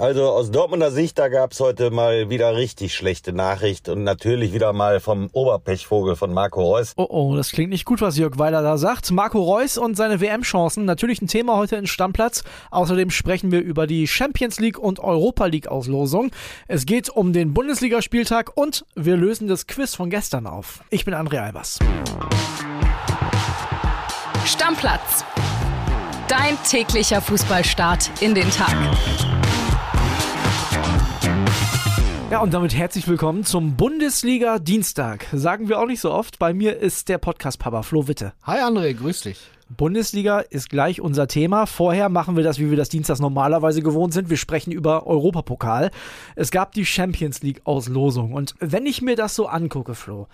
Also aus Dortmunder Sicht, da gab's heute mal wieder richtig schlechte Nachricht und natürlich wieder mal vom Oberpechvogel von Marco Reus. Oh oh, das klingt nicht gut, was Jörg Weiler da sagt. Marco Reus und seine WM-Chancen, natürlich ein Thema heute in Stammplatz. Außerdem sprechen wir über die Champions League und Europa League-Auslosung. Es geht um den Bundesligaspieltag und wir lösen das Quiz von gestern auf. Ich bin André Albers. Stammplatz. Dein täglicher Fußballstart in den Tag. Ja, und damit herzlich willkommen zum Bundesliga Dienstag. Sagen wir auch nicht so oft. Bei mir ist der Podcast-Papa Flo Witte. Hi André, grüß dich. Bundesliga ist gleich unser Thema. Vorher machen wir das, wie wir das Dienstags normalerweise gewohnt sind. Wir sprechen über Europapokal. Es gab die Champions League Auslosung. Und wenn ich mir das so angucke, Flo,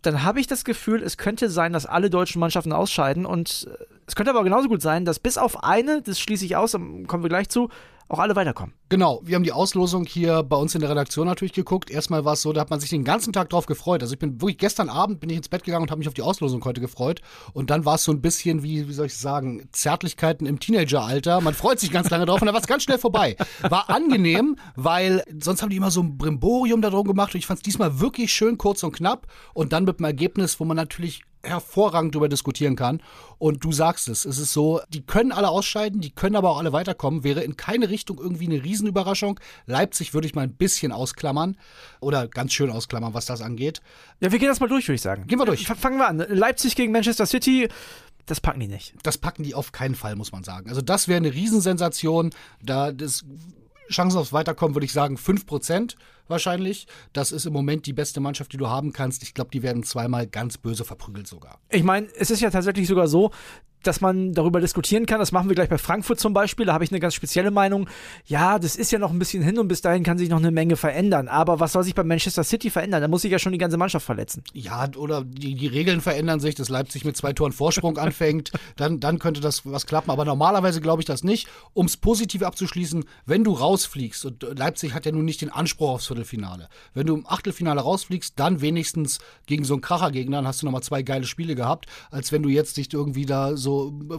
dann habe ich das Gefühl, es könnte sein, dass alle deutschen Mannschaften ausscheiden. Und äh, es könnte aber genauso gut sein, dass bis auf eine, das schließe ich aus, dann kommen wir gleich zu, auch alle weiterkommen. Genau, wir haben die Auslosung hier bei uns in der Redaktion natürlich geguckt. Erstmal war es so, da hat man sich den ganzen Tag drauf gefreut. Also ich bin wirklich gestern Abend bin ich ins Bett gegangen und habe mich auf die Auslosung heute gefreut. Und dann war es so ein bisschen wie, wie soll ich sagen, Zärtlichkeiten im Teenageralter. Man freut sich ganz lange drauf und dann war es ganz schnell vorbei. War angenehm, weil sonst haben die immer so ein Brimborium darum gemacht und ich fand es diesmal wirklich schön kurz und knapp und dann mit einem Ergebnis, wo man natürlich hervorragend darüber diskutieren kann. Und du sagst es, es ist so, die können alle ausscheiden, die können aber auch alle weiterkommen. Wäre in keine Richtung irgendwie eine Riesenüberraschung. Leipzig würde ich mal ein bisschen ausklammern oder ganz schön ausklammern, was das angeht. Ja, wir gehen das mal durch, würde ich sagen. Gehen wir durch. Fangen wir an. Leipzig gegen Manchester City. Das packen die nicht. Das packen die auf keinen Fall, muss man sagen. Also das wäre eine Riesensensation. Da das Chancen aufs Weiterkommen würde ich sagen 5% wahrscheinlich. Das ist im Moment die beste Mannschaft, die du haben kannst. Ich glaube, die werden zweimal ganz böse verprügelt sogar. Ich meine, es ist ja tatsächlich sogar so, dass man darüber diskutieren kann. Das machen wir gleich bei Frankfurt zum Beispiel. Da habe ich eine ganz spezielle Meinung. Ja, das ist ja noch ein bisschen hin und bis dahin kann sich noch eine Menge verändern. Aber was soll sich bei Manchester City verändern? Da muss sich ja schon die ganze Mannschaft verletzen. Ja, oder die, die Regeln verändern sich, dass Leipzig mit zwei Toren Vorsprung anfängt. Dann, dann könnte das was klappen. Aber normalerweise glaube ich das nicht. Um es positiv abzuschließen, wenn du rausfliegst, und Leipzig hat ja nun nicht den Anspruch aufs Viertelfinale. Wenn du im Achtelfinale rausfliegst, dann wenigstens gegen so einen Krachergegner, dann hast du nochmal zwei geile Spiele gehabt, als wenn du jetzt dich irgendwie da so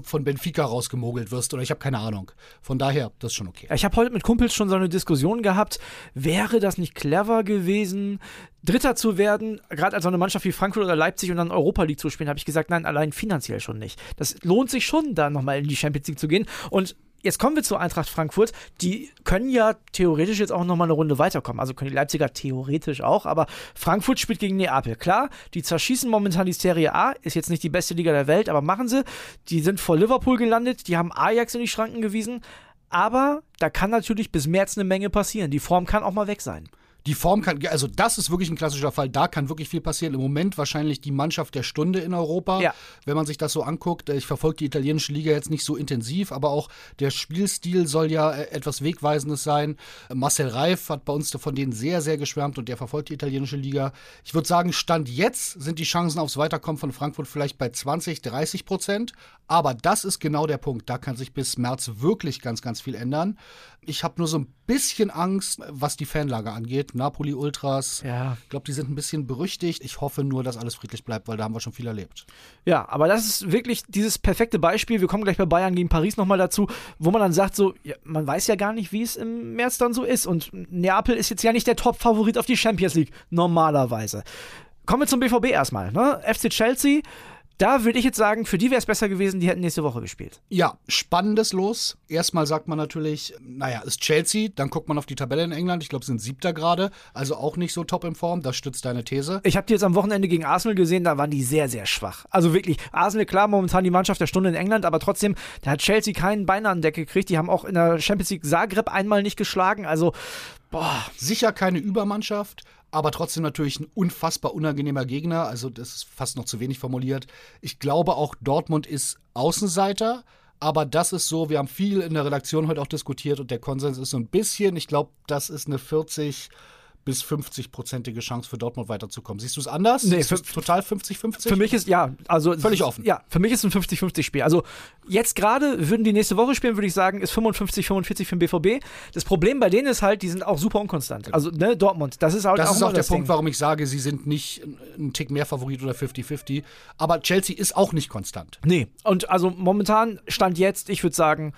von Benfica rausgemogelt wirst oder ich habe keine Ahnung. Von daher, das ist schon okay. Ich habe heute mit Kumpels schon so eine Diskussion gehabt, wäre das nicht clever gewesen, Dritter zu werden, gerade als so eine Mannschaft wie Frankfurt oder Leipzig und dann Europa League zu spielen, habe ich gesagt, nein, allein finanziell schon nicht. Das lohnt sich schon, da nochmal in die Champions League zu gehen und jetzt kommen wir zu Eintracht Frankfurt. Die können ja theoretisch jetzt auch nochmal eine Runde weiterkommen. Also können die Leipziger theoretisch auch, aber Frankfurt spielt gegen Neapel. Klar, die zerschießen momentan die Serie A, ist jetzt nicht die beste Liga der Welt, aber machen sie. Die sind vor Liverpool gelandet, die haben Ajax in die Schranken gewiesen. Aber da kann natürlich bis März eine Menge passieren. Die Form kann auch mal weg sein. Die Form kann, also das ist wirklich ein klassischer Fall. Da kann wirklich viel passieren. Im Moment wahrscheinlich die Mannschaft der Stunde in Europa, ja. wenn man sich das so anguckt. Ich verfolge die italienische Liga jetzt nicht so intensiv, aber auch der Spielstil soll ja äh, etwas Wegweisendes sein. Marcel Reif hat bei uns von denen sehr, sehr geschwärmt und der verfolgt die italienische Liga. Ich würde sagen, Stand jetzt sind die Chancen aufs Weiterkommen von Frankfurt vielleicht bei 20, 30 Prozent. Aber das ist genau der Punkt. Da kann sich bis März wirklich ganz, ganz viel ändern. Ich habe nur so ein bisschen Angst, was die Fanlage angeht. Napoli Ultras. Ja. Ich glaube, die sind ein bisschen berüchtigt. Ich hoffe nur, dass alles friedlich bleibt, weil da haben wir schon viel erlebt. Ja, aber das ist wirklich dieses perfekte Beispiel. Wir kommen gleich bei Bayern gegen Paris nochmal dazu, wo man dann sagt, so, ja, man weiß ja gar nicht, wie es im März dann so ist. Und Neapel ist jetzt ja nicht der Top-Favorit auf die Champions League, normalerweise. Kommen wir zum BVB erstmal. Ne? FC Chelsea da würde ich jetzt sagen, für die wäre es besser gewesen, die hätten nächste Woche gespielt. Ja, spannendes Los. Erstmal sagt man natürlich, naja, ist Chelsea, dann guckt man auf die Tabelle in England. Ich glaube, sind siebter gerade, also auch nicht so top in Form. Das stützt deine These. Ich habe die jetzt am Wochenende gegen Arsenal gesehen, da waren die sehr, sehr schwach. Also wirklich, Arsenal, klar, momentan die Mannschaft der Stunde in England, aber trotzdem, da hat Chelsea keinen Bein an Decke gekriegt. Die haben auch in der Champions League Zagreb einmal nicht geschlagen. Also, boah. Sicher keine Übermannschaft, aber trotzdem natürlich ein unfassbar unangenehmer Gegner. Also das ist fast noch zu wenig formuliert. Ich glaube auch Dortmund ist Außenseiter. Aber das ist so, wir haben viel in der Redaktion heute auch diskutiert und der Konsens ist so ein bisschen, ich glaube, das ist eine 40, bis 50-prozentige Chance für Dortmund weiterzukommen. Siehst du es anders? Nee, ist total 50-50? Für mich ist, ja, also. Völlig offen. Ja, für mich ist ein 50-50-Spiel. Also, jetzt gerade würden die nächste Woche spielen, würde ich sagen, ist 55-45 für den BVB. Das Problem bei denen ist halt, die sind auch super unkonstant. Also, ne, Dortmund, das ist halt das auch ist auch der Punkt, Ding. warum ich sage, sie sind nicht ein Tick mehr Favorit oder 50-50. Aber Chelsea ist auch nicht konstant. Nee, und also momentan stand jetzt, ich würde sagen,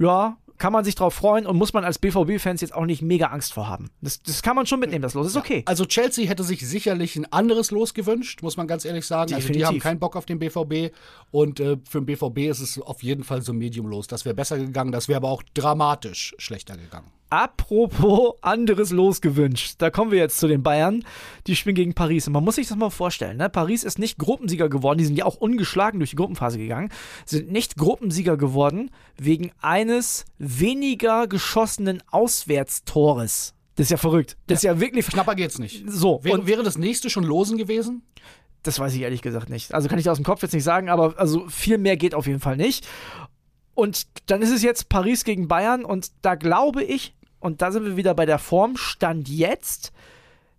ja, kann man sich drauf freuen und muss man als BVB-Fans jetzt auch nicht mega Angst vor haben. Das, das kann man schon mitnehmen, das Los. Ist okay. Also Chelsea hätte sich sicherlich ein anderes Los gewünscht, muss man ganz ehrlich sagen. Definitiv. Also die haben keinen Bock auf den BVB und äh, für den BVB ist es auf jeden Fall so Medium los. Das wäre besser gegangen, das wäre aber auch dramatisch schlechter gegangen. Apropos anderes Los gewünscht. Da kommen wir jetzt zu den Bayern. Die spielen gegen Paris. Und man muss sich das mal vorstellen. Ne? Paris ist nicht Gruppensieger geworden. Die sind ja auch ungeschlagen durch die Gruppenphase gegangen. Sind nicht Gruppensieger geworden wegen eines weniger geschossenen Auswärtstores. Das ist ja verrückt. Das ist ja wirklich. Knapper geht's nicht. So. Wäre, wäre das nächste schon Losen gewesen? Das weiß ich ehrlich gesagt nicht. Also kann ich aus dem Kopf jetzt nicht sagen, aber also viel mehr geht auf jeden Fall nicht. Und dann ist es jetzt Paris gegen Bayern und da glaube ich, und da sind wir wieder bei der Form, Stand jetzt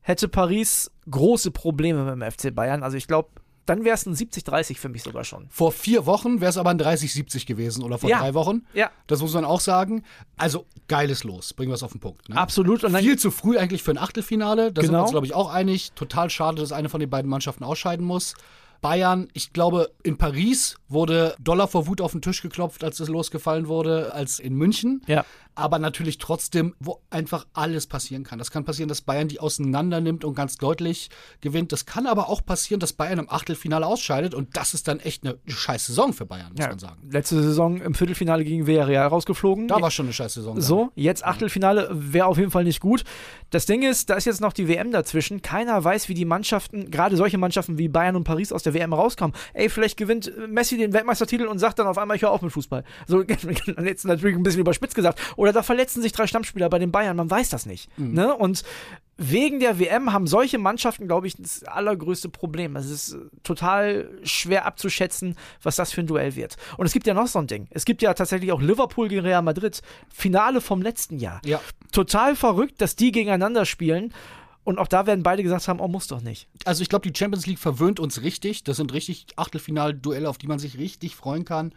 hätte Paris große Probleme mit dem FC Bayern. Also ich glaube, dann wäre es ein 70-30 für mich sogar schon. Vor vier Wochen wäre es aber ein 30-70 gewesen oder vor ja. drei Wochen. Ja. Das muss man auch sagen. Also geiles Los, bringen wir es auf den Punkt. Ne? Absolut. Und Viel zu früh eigentlich für ein Achtelfinale. Da genau. sind wir genau. uns, glaube ich, auch einig. Total schade, dass eine von den beiden Mannschaften ausscheiden muss. Bayern, ich glaube, in Paris wurde Dollar vor Wut auf den Tisch geklopft, als es losgefallen wurde, als in München. Ja aber natürlich trotzdem, wo einfach alles passieren kann. Das kann passieren, dass Bayern die auseinander nimmt und ganz deutlich gewinnt. Das kann aber auch passieren, dass Bayern im Achtelfinale ausscheidet und das ist dann echt eine scheiß Saison für Bayern, muss ja, man sagen. Letzte Saison im Viertelfinale gegen Villarreal rausgeflogen. Da war schon eine scheiß Saison. So, dann. jetzt Achtelfinale wäre auf jeden Fall nicht gut. Das Ding ist, da ist jetzt noch die WM dazwischen. Keiner weiß, wie die Mannschaften, gerade solche Mannschaften wie Bayern und Paris aus der WM rauskommen. Ey, vielleicht gewinnt Messi den Weltmeistertitel und sagt dann auf einmal, ich höre auf mit Fußball. So, jetzt natürlich ein bisschen überspitzt gesagt. Oder da verletzen sich drei Stammspieler bei den Bayern, man weiß das nicht. Mhm. Ne? Und wegen der WM haben solche Mannschaften, glaube ich, das allergrößte Problem. Es ist total schwer abzuschätzen, was das für ein Duell wird. Und es gibt ja noch so ein Ding. Es gibt ja tatsächlich auch Liverpool gegen Real Madrid. Finale vom letzten Jahr. Ja. Total verrückt, dass die gegeneinander spielen. Und auch da werden beide gesagt haben, oh, muss doch nicht. Also ich glaube, die Champions League verwöhnt uns richtig. Das sind richtig Achtelfinal-Duelle, auf die man sich richtig freuen kann.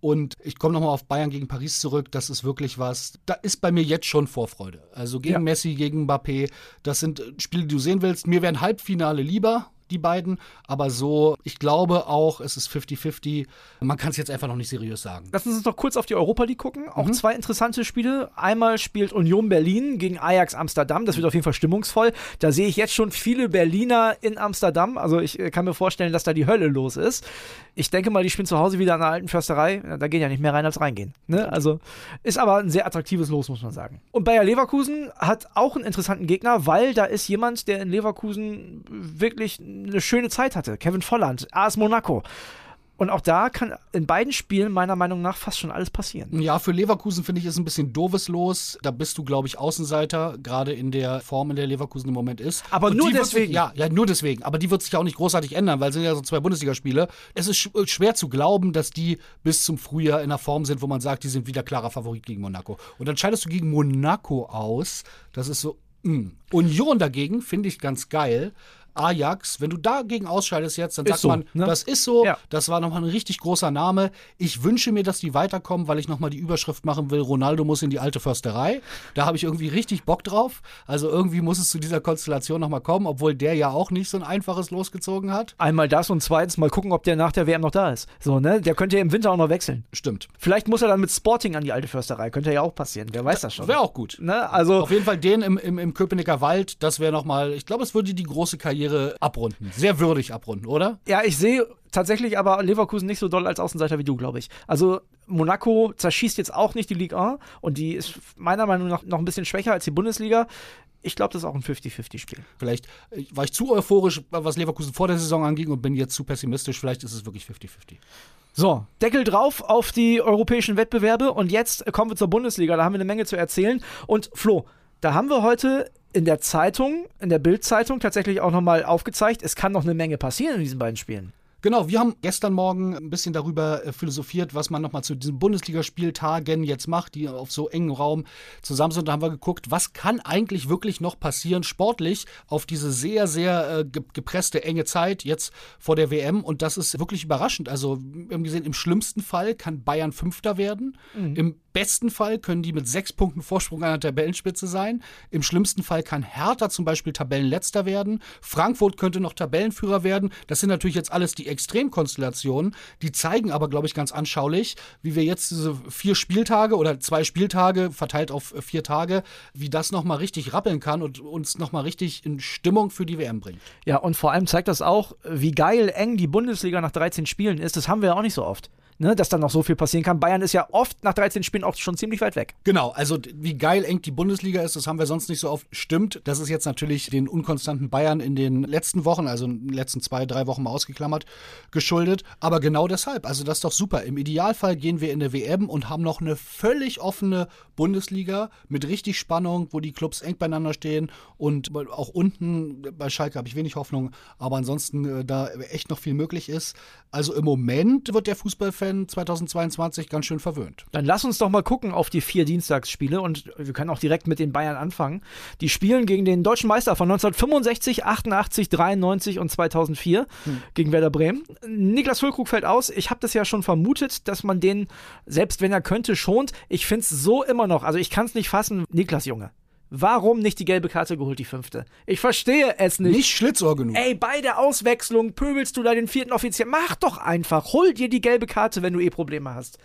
Und ich komme nochmal auf Bayern gegen Paris zurück. Das ist wirklich was. Da ist bei mir jetzt schon Vorfreude. Also gegen ja. Messi, gegen Mbappé. Das sind Spiele, die du sehen willst. Mir wären Halbfinale lieber die beiden. Aber so, ich glaube auch, es ist 50-50. Man kann es jetzt einfach noch nicht seriös sagen. Lass uns noch kurz auf die Europa League gucken. Auch mhm. zwei interessante Spiele. Einmal spielt Union Berlin gegen Ajax Amsterdam. Das wird auf jeden Fall stimmungsvoll. Da sehe ich jetzt schon viele Berliner in Amsterdam. Also ich äh, kann mir vorstellen, dass da die Hölle los ist. Ich denke mal, die spielen zu Hause wieder an der alten Försterei. Da gehen ja nicht mehr rein als reingehen. Ne? Also ist aber ein sehr attraktives Los, muss man sagen. Und Bayer Leverkusen hat auch einen interessanten Gegner, weil da ist jemand, der in Leverkusen wirklich eine schöne Zeit hatte. Kevin Volland, AS Monaco. Und auch da kann in beiden Spielen meiner Meinung nach fast schon alles passieren. Ja, für Leverkusen finde ich ist ein bisschen doofes los. Da bist du, glaube ich, Außenseiter, gerade in der Form, in der Leverkusen im Moment ist. Aber Und nur deswegen. Sich, ja, ja, nur deswegen. Aber die wird sich auch nicht großartig ändern, weil es sind ja so zwei Bundesligaspiele. Es ist schwer zu glauben, dass die bis zum Frühjahr in einer Form sind, wo man sagt, die sind wieder klarer Favorit gegen Monaco. Und dann scheidest du gegen Monaco aus. Das ist so, hm. Union dagegen finde ich ganz geil, Ajax, wenn du dagegen ausscheidest jetzt, dann ist sagt so, man, ne? das ist so, ja. das war nochmal ein richtig großer Name. Ich wünsche mir, dass die weiterkommen, weil ich nochmal die Überschrift machen will, Ronaldo muss in die alte Försterei. Da habe ich irgendwie richtig Bock drauf. Also irgendwie muss es zu dieser Konstellation nochmal kommen, obwohl der ja auch nicht so ein einfaches losgezogen hat. Einmal das und zweitens mal gucken, ob der nach der WM noch da ist. So, ne? Der könnte ja im Winter auch noch wechseln. Stimmt. Vielleicht muss er dann mit Sporting an die alte Försterei. Könnte ja auch passieren. Wer weiß das schon. Wäre auch gut. Ne? Also Auf jeden Fall den im, im, im Köpenicker Wald, das wäre nochmal, ich glaube, es würde die große Karriere abrunden. Sehr würdig abrunden, oder? Ja, ich sehe tatsächlich aber Leverkusen nicht so doll als Außenseiter wie du, glaube ich. Also Monaco zerschießt jetzt auch nicht die Liga 1 und die ist meiner Meinung nach noch ein bisschen schwächer als die Bundesliga. Ich glaube, das ist auch ein 50-50-Spiel. Vielleicht äh, war ich zu euphorisch, was Leverkusen vor der Saison anging und bin jetzt zu pessimistisch. Vielleicht ist es wirklich 50-50. So, Deckel drauf auf die europäischen Wettbewerbe und jetzt kommen wir zur Bundesliga. Da haben wir eine Menge zu erzählen. Und Flo, da haben wir heute in der Zeitung, in der Bildzeitung tatsächlich auch nochmal aufgezeigt, es kann noch eine Menge passieren in diesen beiden Spielen. Genau, wir haben gestern Morgen ein bisschen darüber äh, philosophiert, was man nochmal zu diesen Bundesligaspieltagen jetzt macht, die auf so engem Raum zusammen sind. Da haben wir geguckt, was kann eigentlich wirklich noch passieren sportlich auf diese sehr, sehr äh, gepresste, enge Zeit jetzt vor der WM. Und das ist wirklich überraschend. Also, wir haben gesehen, im schlimmsten Fall kann Bayern Fünfter werden. Mhm. Im besten Fall können die mit sechs Punkten Vorsprung an der Tabellenspitze sein. Im schlimmsten Fall kann Hertha zum Beispiel Tabellenletzter werden. Frankfurt könnte noch Tabellenführer werden. Das sind natürlich jetzt alles die Extremkonstellationen. Die zeigen aber, glaube ich, ganz anschaulich, wie wir jetzt diese vier Spieltage oder zwei Spieltage verteilt auf vier Tage, wie das nochmal richtig rappeln kann und uns nochmal richtig in Stimmung für die WM bringt. Ja, und vor allem zeigt das auch, wie geil eng die Bundesliga nach 13 Spielen ist. Das haben wir ja auch nicht so oft ne, dass dann noch so viel passieren kann. Bayern ist ja oft nach 13 Spielen auch schon ziemlich weit weg. Genau, also wie geil eng die Bundesliga ist, das haben wir sonst nicht so oft. Stimmt, das ist jetzt natürlich den unkonstanten Bayern in den letzten Wochen, also in den letzten zwei, drei Wochen mal ausgeklammert, geschuldet. Aber genau deshalb, also das ist doch super. Im Idealfall gehen wir in der WM und haben noch eine völlig offene Bundesliga mit richtig Spannung, wo die Clubs eng beieinander stehen und auch unten bei Schalke habe ich wenig Hoffnung, aber ansonsten äh, da echt noch viel möglich ist. Also im Moment wird der Fußballfan Fan 2022 ganz schön verwöhnt. Dann lass uns doch mal gucken auf die vier Dienstagsspiele und wir können auch direkt mit den Bayern anfangen. Die spielen gegen den deutschen Meister von 1965, 88, 93 und 2004 hm. gegen Werder Bremen. Niklas Füllkrug fällt aus. Ich habe das ja schon vermutet, dass man den, selbst wenn er könnte, schont. Ich finde es so immer noch. Also ich kann es nicht fassen. Niklas Junge. Warum nicht die gelbe Karte geholt, die fünfte? Ich verstehe es nicht. Nicht Schlitzohr genug. Ey, bei der Auswechslung pöbelst du da den vierten Offizier. Mach doch einfach. Hol dir die gelbe Karte, wenn du eh Probleme hast.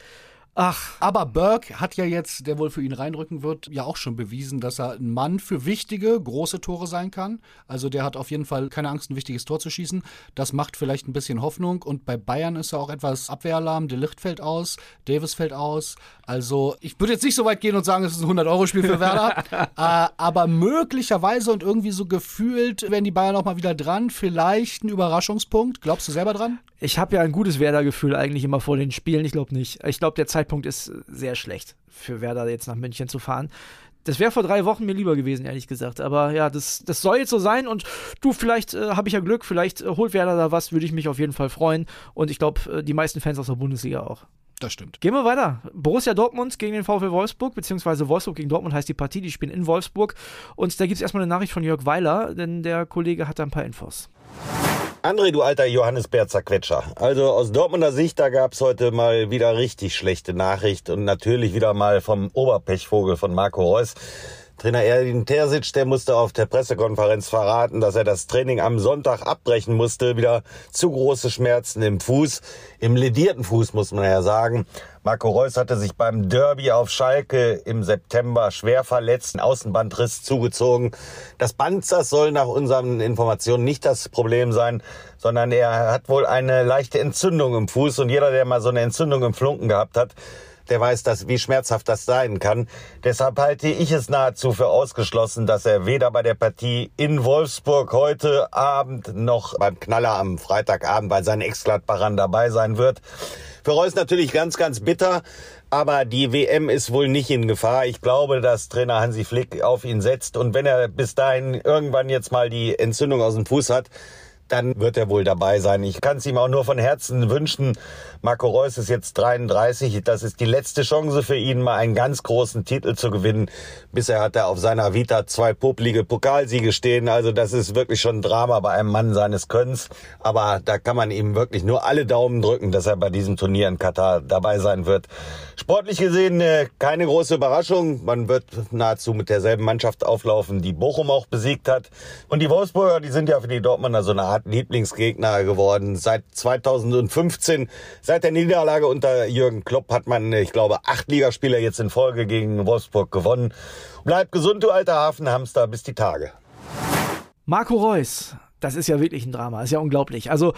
Ach. Aber Burke hat ja jetzt, der wohl für ihn reinrücken wird, ja auch schon bewiesen, dass er ein Mann für wichtige, große Tore sein kann. Also der hat auf jeden Fall keine Angst, ein wichtiges Tor zu schießen. Das macht vielleicht ein bisschen Hoffnung. Und bei Bayern ist er auch etwas Abwehralarm. De Licht fällt aus, Davis fällt aus. Also ich würde jetzt nicht so weit gehen und sagen, es ist ein 100-Euro-Spiel für Werder. äh, aber möglicherweise und irgendwie so gefühlt werden die Bayern auch mal wieder dran. Vielleicht ein Überraschungspunkt. Glaubst du selber dran? Ich habe ja ein gutes Werder-Gefühl eigentlich immer vor den Spielen. Ich glaube nicht. Ich glaube, der Zeitpunkt ist sehr schlecht für Werder jetzt nach München zu fahren. Das wäre vor drei Wochen mir lieber gewesen, ehrlich gesagt. Aber ja, das, das soll jetzt so sein. Und du, vielleicht äh, habe ich ja Glück, vielleicht äh, holt Werder da was, würde ich mich auf jeden Fall freuen. Und ich glaube, äh, die meisten Fans aus der Bundesliga auch. Das stimmt. Gehen wir weiter. Borussia Dortmund gegen den VfL Wolfsburg, beziehungsweise Wolfsburg gegen Dortmund heißt die Partie. Die spielen in Wolfsburg. Und da gibt es erstmal eine Nachricht von Jörg Weiler, denn der Kollege hat da ein paar Infos. André, du alter Johannes Berzer Quetscher. Also aus Dortmunder Sicht, da gab's heute mal wieder richtig schlechte Nachricht und natürlich wieder mal vom Oberpechvogel von Marco Reus. Trainer Erwin Terzic, der musste auf der Pressekonferenz verraten, dass er das Training am Sonntag abbrechen musste. Wieder zu große Schmerzen im Fuß, im ledierten Fuß muss man ja sagen. Marco Reus hatte sich beim Derby auf Schalke im September schwer verletzt, einen Außenbandriss zugezogen. Das Band, das soll nach unseren Informationen nicht das Problem sein, sondern er hat wohl eine leichte Entzündung im Fuß und jeder, der mal so eine Entzündung im Flunken gehabt hat, der weiß, dass, wie schmerzhaft das sein kann. Deshalb halte ich es nahezu für ausgeschlossen, dass er weder bei der Partie in Wolfsburg heute Abend noch beim Knaller am Freitagabend bei seinen Ex-Gladbachern dabei sein wird. Für Reus natürlich ganz, ganz bitter, aber die WM ist wohl nicht in Gefahr. Ich glaube, dass Trainer Hansi Flick auf ihn setzt und wenn er bis dahin irgendwann jetzt mal die Entzündung aus dem Fuß hat, dann wird er wohl dabei sein. Ich kann es ihm auch nur von Herzen wünschen. Marco Reus ist jetzt 33. Das ist die letzte Chance für ihn, mal einen ganz großen Titel zu gewinnen. Bisher hat er auf seiner Vita zwei poplige Pokalsiege stehen. Also das ist wirklich schon ein Drama bei einem Mann seines Könnens. Aber da kann man ihm wirklich nur alle Daumen drücken, dass er bei diesem Turnier in Katar dabei sein wird. Sportlich gesehen äh, keine große Überraschung. Man wird nahezu mit derselben Mannschaft auflaufen, die Bochum auch besiegt hat. Und die Wolfsburger, die sind ja für die Dortmunder so eine Art Lieblingsgegner geworden. Seit 2015, seit der Niederlage unter Jürgen Klopp hat man, ich glaube, acht Ligaspieler jetzt in Folge gegen Wolfsburg gewonnen. Bleib gesund, du alter Hafenhamster, bis die Tage. Marco Reus, das ist ja wirklich ein Drama, ist ja unglaublich. Also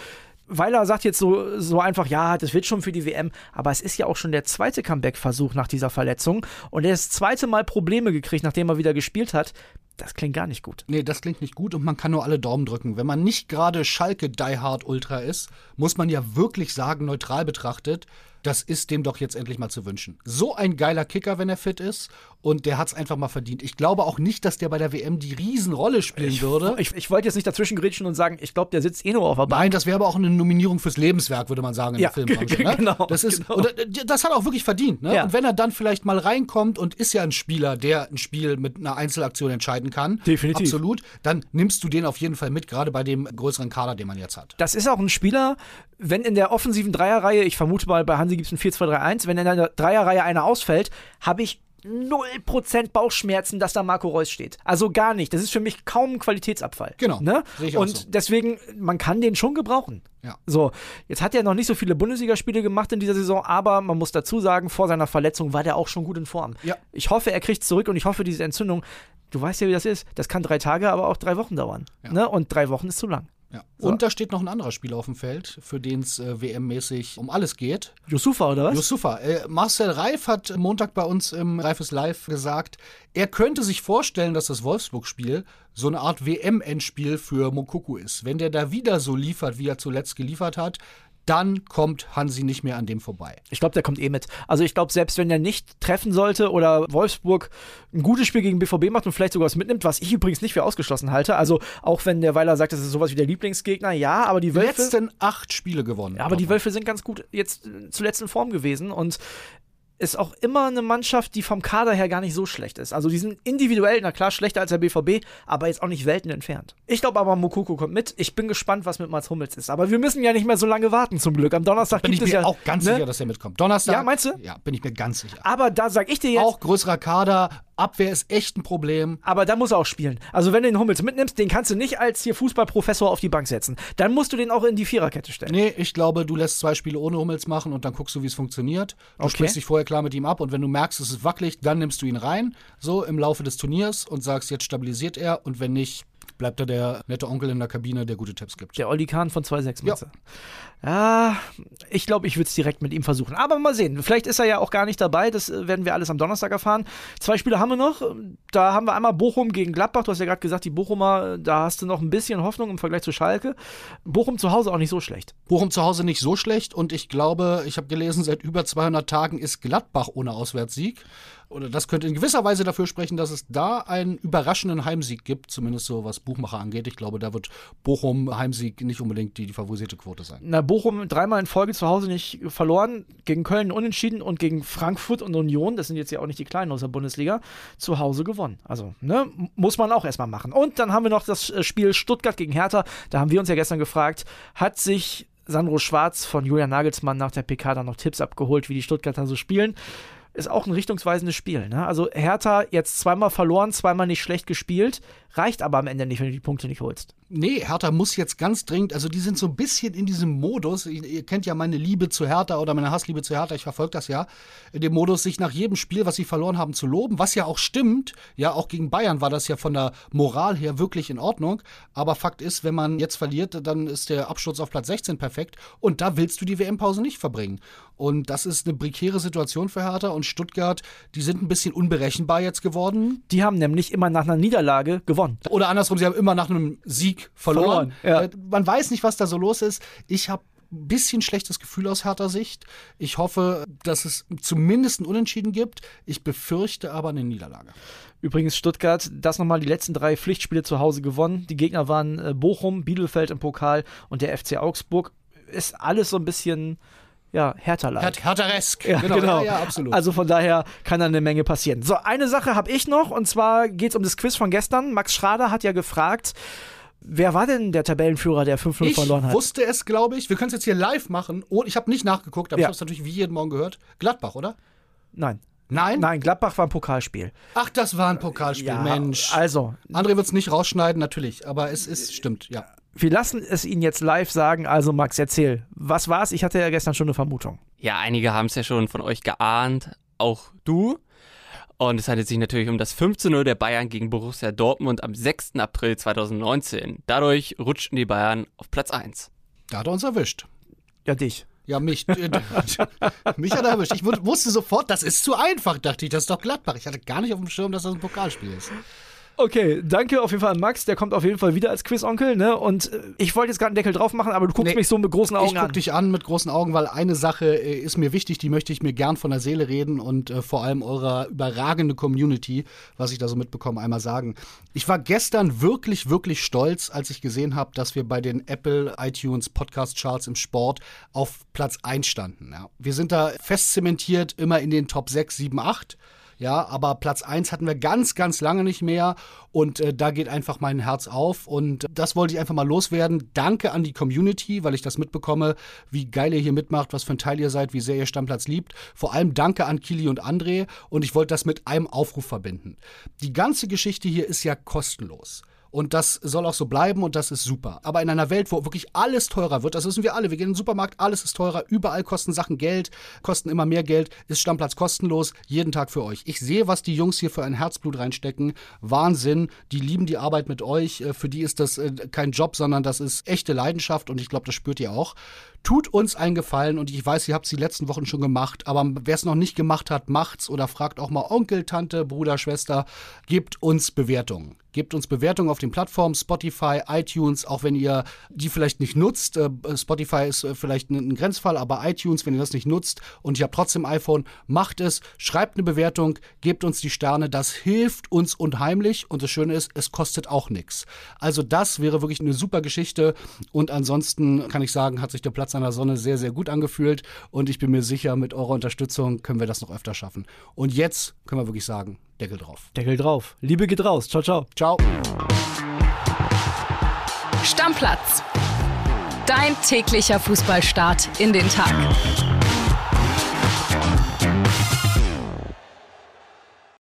Weiler sagt jetzt so, so einfach, ja, das wird schon für die WM, aber es ist ja auch schon der zweite Comeback-Versuch nach dieser Verletzung und er ist das zweite Mal Probleme gekriegt, nachdem er wieder gespielt hat. Das klingt gar nicht gut. Nee, das klingt nicht gut und man kann nur alle Daumen drücken. Wenn man nicht gerade Schalke Die Hard Ultra ist, muss man ja wirklich sagen, neutral betrachtet, das ist dem doch jetzt endlich mal zu wünschen. So ein geiler Kicker, wenn er fit ist. Und der hat es einfach mal verdient. Ich glaube auch nicht, dass der bei der WM die Riesenrolle spielen ich, würde. Ich, ich wollte jetzt nicht dazwischen grätschen und sagen, ich glaube, der sitzt eh nur auf der Bank. Nein, das wäre aber auch eine Nominierung fürs Lebenswerk, würde man sagen, in ja, der Filmbranche. Ne? genau, das, ist, genau. Und das hat er auch wirklich verdient. Ne? Ja. Und wenn er dann vielleicht mal reinkommt und ist ja ein Spieler, der ein Spiel mit einer Einzelaktion entscheiden kann, Definitiv. absolut, dann nimmst du den auf jeden Fall mit, gerade bei dem größeren Kader, den man jetzt hat. Das ist auch ein Spieler, wenn in der offensiven Dreierreihe, ich vermute mal bei Hansi gibt es ein 4-2-3-1. Wenn in der Dreierreihe einer ausfällt, habe ich 0% Bauchschmerzen, dass da Marco Reus steht. Also gar nicht. Das ist für mich kaum ein Qualitätsabfall. Genau. Ne? Und so. deswegen, man kann den schon gebrauchen. Ja. So, jetzt hat er noch nicht so viele Bundesligaspiele gemacht in dieser Saison, aber man muss dazu sagen, vor seiner Verletzung war der auch schon gut in Form. Ja. Ich hoffe, er kriegt zurück und ich hoffe, diese Entzündung, du weißt ja, wie das ist, das kann drei Tage, aber auch drei Wochen dauern. Ja. Ne? Und drei Wochen ist zu lang. Ja. So. Und da steht noch ein anderer Spieler auf dem Feld, für den es äh, WM-mäßig um alles geht. Yusufa, oder was? Yusufa. Äh, Marcel Reif hat Montag bei uns im Reifes Live gesagt, er könnte sich vorstellen, dass das Wolfsburg-Spiel so eine Art WM-Endspiel für Mokuku ist. Wenn der da wieder so liefert, wie er zuletzt geliefert hat, dann kommt Hansi nicht mehr an dem vorbei. Ich glaube, der kommt eh mit. Also ich glaube, selbst wenn er nicht treffen sollte oder Wolfsburg ein gutes Spiel gegen BVB macht und vielleicht sogar was mitnimmt, was ich übrigens nicht für ausgeschlossen halte. Also auch wenn der Weiler sagt, das ist sowas wie der Lieblingsgegner, ja, aber die Wölfe... Letzten acht Spiele gewonnen. Aber die Wölfe sind ganz gut jetzt zuletzt in Form gewesen und ist auch immer eine Mannschaft, die vom Kader her gar nicht so schlecht ist. Also die sind individuell, na klar, schlechter als der BVB, aber jetzt auch nicht Welten entfernt. Ich glaube aber, Mokoko kommt mit. Ich bin gespannt, was mit Mats Hummels ist. Aber wir müssen ja nicht mehr so lange warten, zum Glück. Am Donnerstag bin gibt ich es mir ja auch ganz ne? sicher, dass er mitkommt. Donnerstag. Ja, meinst du? Ja, bin ich mir ganz sicher. Aber da sag ich dir jetzt. Auch größerer Kader, Abwehr ist echt ein Problem. Aber da muss er auch spielen. Also wenn du den Hummels mitnimmst, den kannst du nicht als hier Fußballprofessor auf die Bank setzen. Dann musst du den auch in die Viererkette stellen. Nee, ich glaube, du lässt zwei Spiele ohne Hummels machen und dann guckst du, wie es funktioniert. Du Okay. sprichst dich vorher klar mit ihm ab und wenn du merkst, es ist wackelig, dann nimmst du ihn rein, so im Laufe des Turniers und sagst, jetzt stabilisiert er und wenn nicht, bleibt er der nette Onkel in der Kabine, der gute Tipps gibt. Der Olli Kahn von 2,6 Ja. meinst du? Ja, ich glaube, ich würde es direkt mit ihm versuchen. Aber mal sehen. Vielleicht ist er ja auch gar nicht dabei. Das äh, werden wir alles am Donnerstag erfahren. Zwei Spiele haben wir noch. Da haben wir einmal Bochum gegen Gladbach. Du hast ja gerade gesagt, die Bochumer, da hast du noch ein bisschen Hoffnung im Vergleich zu Schalke. Bochum zu Hause auch nicht so schlecht. Bochum zu Hause nicht so schlecht und ich glaube, ich habe gelesen, seit über 200 Tagen ist Gladbach ohne Auswärtssieg. Oder das könnte in gewisser Weise dafür sprechen, dass es da einen überraschenden Heimsieg gibt, zumindest so was Buchmacher angeht. Ich glaube, da wird Bochum Heimsieg nicht unbedingt die, die favorisierte Quote sein. Na, Bochum dreimal in Folge zu Hause nicht verloren. Gegen Köln unentschieden und gegen Frankfurt und Union, das sind jetzt ja auch nicht die Kleinen aus der Bundesliga, zu Hause gewonnen. Also, ne, muss man auch erstmal machen. Und dann haben wir noch das äh, Spiel Stuttgart gegen Hertha. Da haben wir uns ja gestern gefragt, hat sich Sandro Schwarz von Julian Nagelsmann nach der PK dann noch Tipps abgeholt, wie die Stuttgarter so spielen? Ist auch ein richtungsweisendes Spiel. Ne? Also Hertha jetzt zweimal verloren, zweimal nicht schlecht gespielt, reicht aber am Ende nicht, wenn du die Punkte nicht holst. Nee, Hertha muss jetzt ganz dringend, also die sind so ein bisschen in diesem Modus, ihr, kennt ja meine Liebe zu Hertha oder meine Hassliebe zu Hertha, ich verfolge das ja, in dem Modus, sich nach jedem Spiel, was sie verloren haben, zu loben, was ja auch stimmt, ja, auch gegen Bayern war das ja von der Moral her wirklich in Ordnung, aber Fakt ist, wenn man jetzt verliert, dann ist der Absturz auf Platz 16 perfekt und da willst du die WM-Pause nicht verbringen. Und das ist eine prekäre Situation für Hertha und Stuttgart, die sind ein bisschen unberechenbar jetzt geworden. Die haben nämlich immer nach einer Niederlage gewonnen. Oder andersrum, sie haben immer nach einem Sieg verloren. Verloren, ja. Äh, Man weiß nicht, was da so los ist. Ich habe ein bisschen schlechtes Gefühl aus härter Sicht. Ich hoffe, dass es zumindest ein Unentschieden gibt. Ich befürchte aber eine Niederlage. Übrigens Stuttgart, das nochmal die letzten drei Pflichtspiele zu Hause gewonnen. Die Gegner waren äh, Bochum, Bielefeld im Pokal und der FC Augsburg. Ist alles so ein bisschen, ja, härter Her Härteresk. Ja, genau. Ja, ja, absolut. Also von daher kann da eine Menge passieren. So, eine Sache habe ich noch und zwar geht es um das Quiz von gestern. Max Schrader hat ja gefragt, wer war denn der Tabellenführer, der 5-0 ich verloren hat? wusste es, glaube ich. Wir können es jetzt hier live machen. Oh, ich habe nicht nachgeguckt, aber Ja. ich habe es natürlich wie jeden Morgen gehört. Gladbach, oder? Nein. Nein? Nein, Gladbach war ein Pokalspiel. Ach, das war ein Pokalspiel, Ja, Mensch. Also, André wird es nicht rausschneiden, natürlich, aber es ist, stimmt, ja. wir lassen es Ihnen jetzt live sagen. Also, Max, erzähl. Was war's? Ich hatte ja gestern schon eine Vermutung. Ja, einige haben es ja schon von euch geahnt, auch du. Und es handelt sich natürlich um das 15-0 der Bayern gegen Borussia Dortmund am 6. April 2019. Dadurch rutschten die Bayern auf Platz 1. Da hat er uns erwischt. Ja, dich. Ja, mich. mich hat er erwischt. Ich wu- wusste sofort, das ist zu einfach, dachte ich. Das ist doch Gladbach. Ich hatte gar nicht auf dem Schirm, dass das ein Pokalspiel ist. Okay, danke auf jeden Fall an Max. Der kommt auf jeden Fall wieder als Quizonkel, ne? Und äh, ich wollte jetzt gerade einen Deckel drauf machen, aber du guckst Nee, mich so mit großen Augen ich guck an. dich an mit großen Augen, weil eine Sache äh, ist mir wichtig, die möchte ich mir gern von der Seele reden und äh, vor allem eurer überragende Community, was ich da so mitbekomme, einmal sagen. Ich war gestern wirklich, wirklich stolz, als ich gesehen habe, dass wir bei den Apple iTunes Podcast Charts im Sport auf Platz 1 standen. Ja. Wir sind da fest zementiert, immer in den Top 6, 7, 8. Ja, aber Platz 1 hatten wir ganz, ganz lange nicht mehr. Und äh, da geht einfach mein Herz auf. Und das wollte ich einfach mal loswerden. Danke an die Community, weil ich das mitbekomme, wie geil ihr hier mitmacht, was für ein Teil ihr seid, wie sehr ihr Stammplatz liebt. Vor allem danke an Kili und André. Und ich wollte das mit einem Aufruf verbinden. Die ganze Geschichte hier ist ja kostenlos. Und das soll auch so bleiben und das ist super. Aber in einer Welt, wo wirklich alles teurer wird, das wissen wir alle, wir gehen in den Supermarkt, alles ist teurer, überall kosten Sachen Geld, kosten immer mehr Geld, ist Stammplatz kostenlos, jeden Tag für euch. Ich sehe, was die Jungs hier für ein Herzblut reinstecken. Wahnsinn, die lieben die Arbeit mit euch. Äh, für die ist das äh, kein Job, sondern das ist echte Leidenschaft und ich glaube, das spürt ihr auch. Tut uns einen Gefallen und ich weiß, ihr habt es die letzten Wochen schon gemacht, aber wer es noch nicht gemacht hat, macht's oder fragt auch mal Onkel, Tante, Bruder, Schwester, gebt uns Bewertungen. Gebt uns Bewertungen auf den Plattformen Spotify, iTunes, auch wenn ihr die vielleicht nicht nutzt. Äh, Spotify ist äh, vielleicht ein Grenzfall, aber iTunes, wenn ihr das nicht nutzt und ihr habt trotzdem iPhone, macht es, schreibt eine Bewertung, gebt uns die Sterne. Das hilft uns unheimlich und das Schöne ist, es kostet auch nichts. Also das wäre wirklich eine super Geschichte und ansonsten kann ich sagen, hat sich der Platz an der Sonne sehr, sehr gut angefühlt und ich bin mir sicher, mit eurer Unterstützung können wir das noch öfter schaffen. Und jetzt können wir wirklich sagen, Deckel drauf. Deckel drauf. Liebe geht raus. Ciao, ciao. Ciao. Stammplatz. Dein täglicher Fußballstart in den Tag.